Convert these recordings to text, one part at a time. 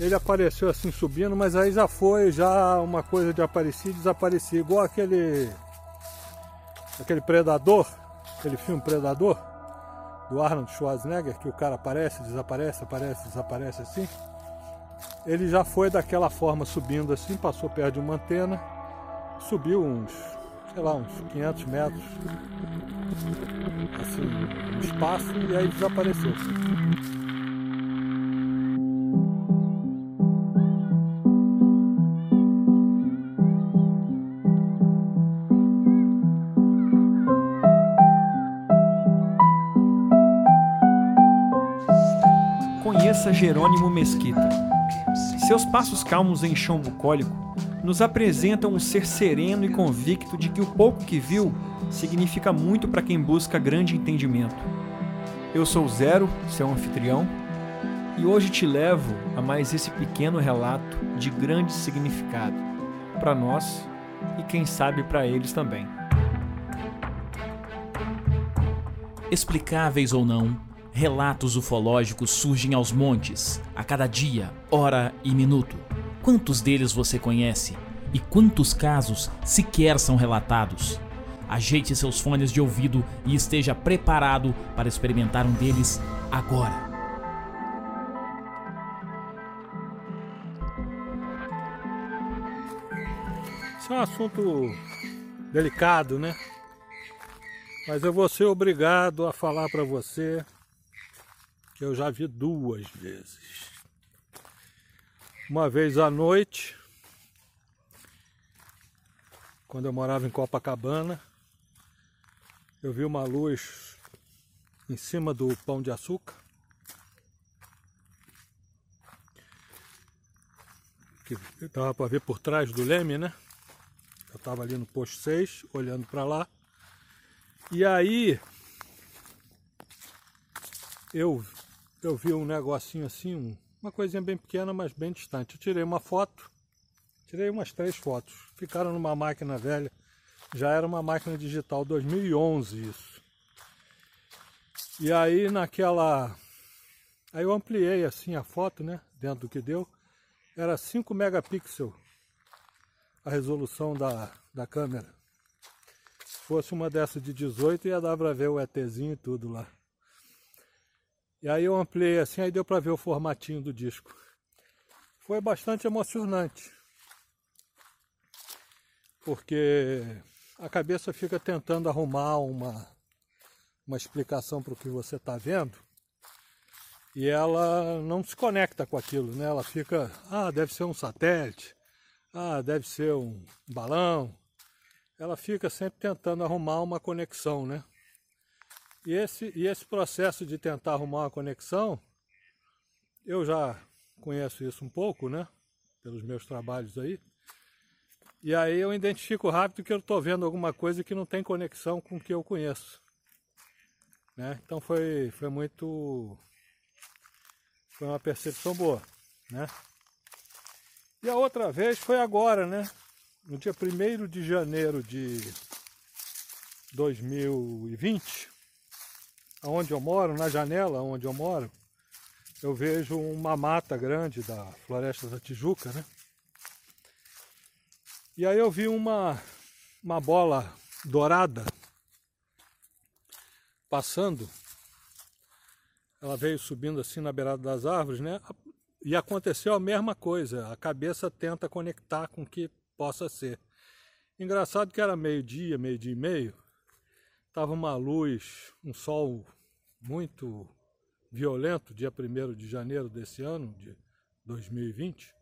ele apareceu assim subindo, mas aí já foi já uma coisa de aparecer e desaparecer, igual aquele aquele Predador, aquele filme Predador do Arnold Schwarzenegger, que o cara aparece, desaparece, aparece, desaparece assim. Ele já foi daquela forma subindo assim, passou perto de uma antena, subiu uns, sei lá, uns 500 metros assim, no espaço e aí desapareceu. Conheça Jerônimo Mesquita. Seus passos calmos em chão bucólico nos apresentam um ser sereno e convicto de que o pouco que viu significa muito para quem busca grande entendimento. Eu sou Zero, seu anfitrião, e hoje te levo a mais esse pequeno relato de grande significado para nós e quem sabe para eles também. Explicáveis ou não, relatos ufológicos surgem aos montes, a cada dia, hora e minuto. Quantos deles você conhece? E quantos casos sequer são relatados? Ajeite seus fones de ouvido e esteja preparado para experimentar um deles agora. Isso é um assunto delicado, né? Mas eu vou ser obrigado a falar para você que eu já vi duas vezes. Uma vez à noite, quando eu morava em Copacabana, eu vi uma luz em cima do pão de açúcar. Que estava para ver por trás do leme, né? Eu estava ali no posto 6, olhando para lá. E aí eu, eu vi um negocinho assim, um, uma coisinha bem pequena, mas bem distante. Eu tirei uma foto, tirei umas três fotos. Ficaram numa máquina velha, já era uma máquina digital, 2011 isso. E aí naquela... Aí eu ampliei assim a foto, né, dentro do que deu. Era 5 megapixels a resolução da, da câmera. Se fosse uma dessa de 18 ia dar para ver o ETzinho e tudo lá. E aí eu ampliei assim, aí deu para ver o formatinho do disco. Foi bastante emocionante. Porque a cabeça fica tentando arrumar uma, uma explicação para o que você está vendo e ela não se conecta com aquilo, né? Ela fica, ah, deve ser um satélite, ah, deve ser um balão. Ela fica sempre tentando arrumar uma conexão, né? E esse, e esse processo de tentar arrumar uma conexão, eu já conheço isso um pouco, né? Pelos meus trabalhos aí. E aí eu identifico rápido que eu estou vendo alguma coisa que não tem conexão com o que eu conheço. Né? Então foi, foi muito. Foi uma percepção boa. Né? E a outra vez foi agora, né? No dia 1 de janeiro de 2020, onde eu moro, na janela onde eu moro, eu vejo uma mata grande da Floresta da Tijuca, né? E aí eu vi uma, uma bola dourada passando. Ela veio subindo assim na beirada das árvores, né? E aconteceu a mesma coisa. A cabeça tenta conectar com o que possa ser. Engraçado que era meio-dia, meio-dia e meio. Tava uma luz, um sol muito violento, dia 1 de janeiro desse ano, de 2020.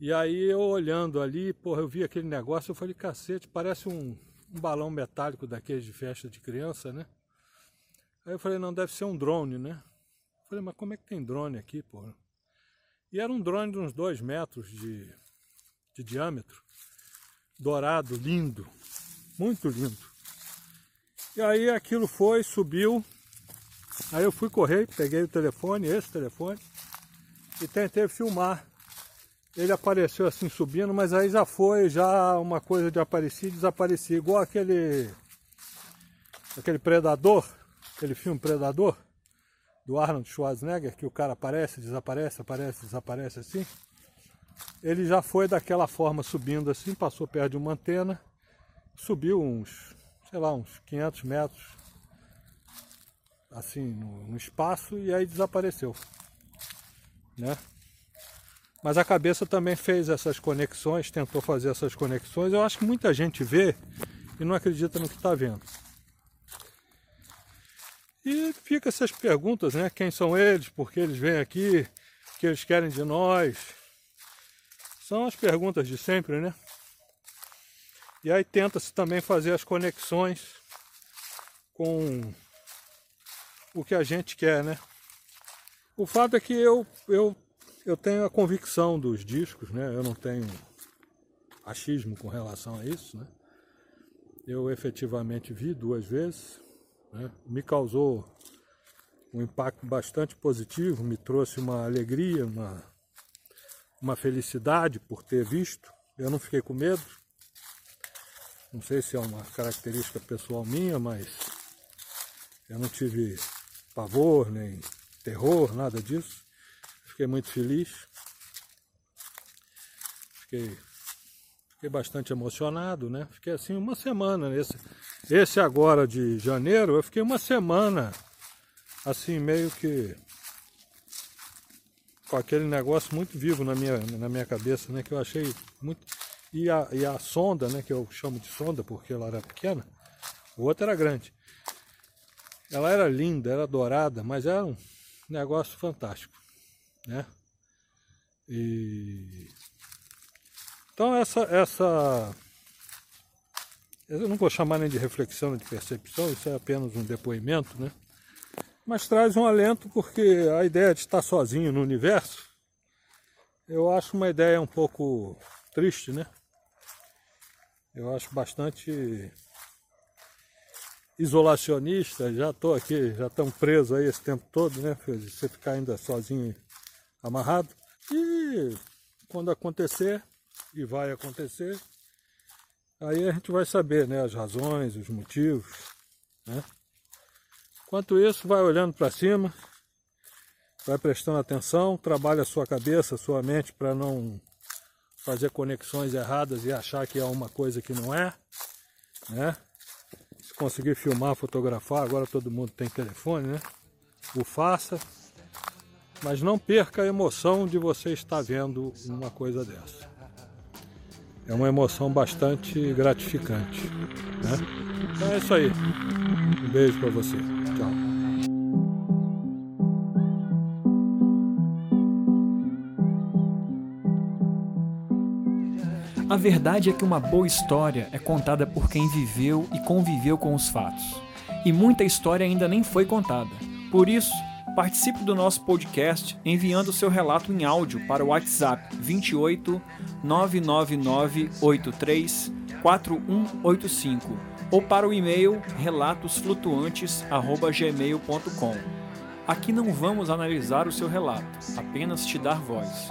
E aí eu olhando ali, porra, eu vi aquele negócio, eu falei, cacete, parece um, um balão metálico daqueles de festa de criança, né? Aí eu falei, não, deve ser um drone, né? Eu falei, mas como é que tem drone aqui, porra? E era um drone de uns dois metros de, de diâmetro, dourado, lindo, muito lindo. E aí aquilo foi, subiu, aí eu fui correr, peguei o telefone, esse telefone, e tentei filmar. Ele apareceu assim subindo, mas aí já foi já uma coisa de aparecer e desaparecer, igual aquele aquele Predador, aquele filme Predador, do Arnold Schwarzenegger, que o cara aparece, desaparece, aparece, desaparece assim. Ele já foi daquela forma subindo assim, passou perto de uma antena, subiu uns, sei lá, uns 500 metros, assim, no, no espaço e aí desapareceu, né? Mas a cabeça também fez essas conexões, tentou fazer essas conexões. Eu acho que muita gente vê e não acredita no que está vendo. E fica essas perguntas, né? Quem são eles? Por que eles vêm aqui? O que eles querem de nós? São as perguntas de sempre, né? E aí tenta-se também fazer as conexões com o que a gente quer, né? O fato é que eu, eu, eu tenho a convicção dos discos, né? Eu não tenho achismo com relação a isso, né? Eu efetivamente vi duas vezes, né? me causou um impacto bastante positivo, me trouxe uma alegria, uma, uma felicidade por ter visto. Eu não fiquei com medo. Não sei se é uma característica pessoal minha, mas eu não tive pavor, nem terror, nada disso. Fiquei muito feliz. Fiquei, fiquei bastante emocionado, né? Fiquei assim uma semana nesse. Esse agora de janeiro, eu fiquei uma semana assim meio que com aquele negócio muito vivo na minha, na minha cabeça, né? Que eu achei muito. E a, e a sonda, né? Que eu chamo de sonda porque ela era pequena, o outro era grande. Ela era linda, era dourada, mas era um negócio fantástico, né? E então essa essa eu não vou chamar nem de reflexão nem de percepção, isso é apenas um depoimento, né? mas traz um alento porque a ideia de estar sozinho no universo, eu acho uma ideia um pouco triste, né? Eu acho bastante isolacionista, já estou aqui, já estão presos aí esse tempo todo, né? Você ficar ainda sozinho, amarrado. E quando acontecer, e vai acontecer, aí a gente vai saber, né? As razões, os motivos, né? Enquanto isso, vai olhando para cima, vai prestando atenção, trabalha a sua cabeça, a sua mente para não fazer conexões erradas e achar que é uma coisa que não é, né? Se conseguir filmar, fotografar, agora todo mundo tem telefone, né? O faça, mas não perca a emoção de você estar vendo uma coisa dessa. É uma emoção bastante gratificante, né? Então é isso aí. Um beijo para você. Tchau. A verdade é que uma boa história é contada por quem viveu e conviveu com os fatos. E muita história ainda nem foi contada. Por isso, participe do nosso podcast enviando seu relato em áudio para o WhatsApp 28 999 83 4185 ou para o e-mail relatosflutuantes@gmail.com. Aqui não vamos analisar o seu relato, apenas te dar voz.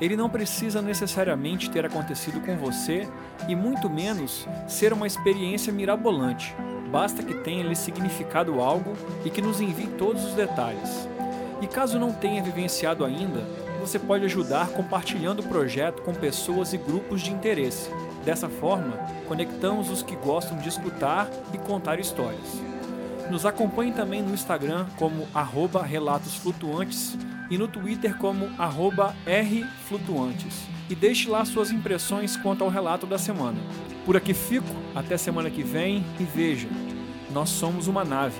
Ele não precisa necessariamente ter acontecido com você e muito menos ser uma experiência mirabolante. Basta que tenha lhe significado algo e que nos envie todos os detalhes. E caso não tenha vivenciado ainda, você pode ajudar compartilhando o projeto com pessoas e grupos de interesse. Dessa forma, conectamos os que gostam de escutar e contar histórias. Nos acompanhe também no Instagram como arroba Relatos Flutuantes e no Twitter como Rflutuantes. E deixe lá suas impressões quanto ao relato da semana. Por aqui fico, até semana que vem e veja, nós somos uma nave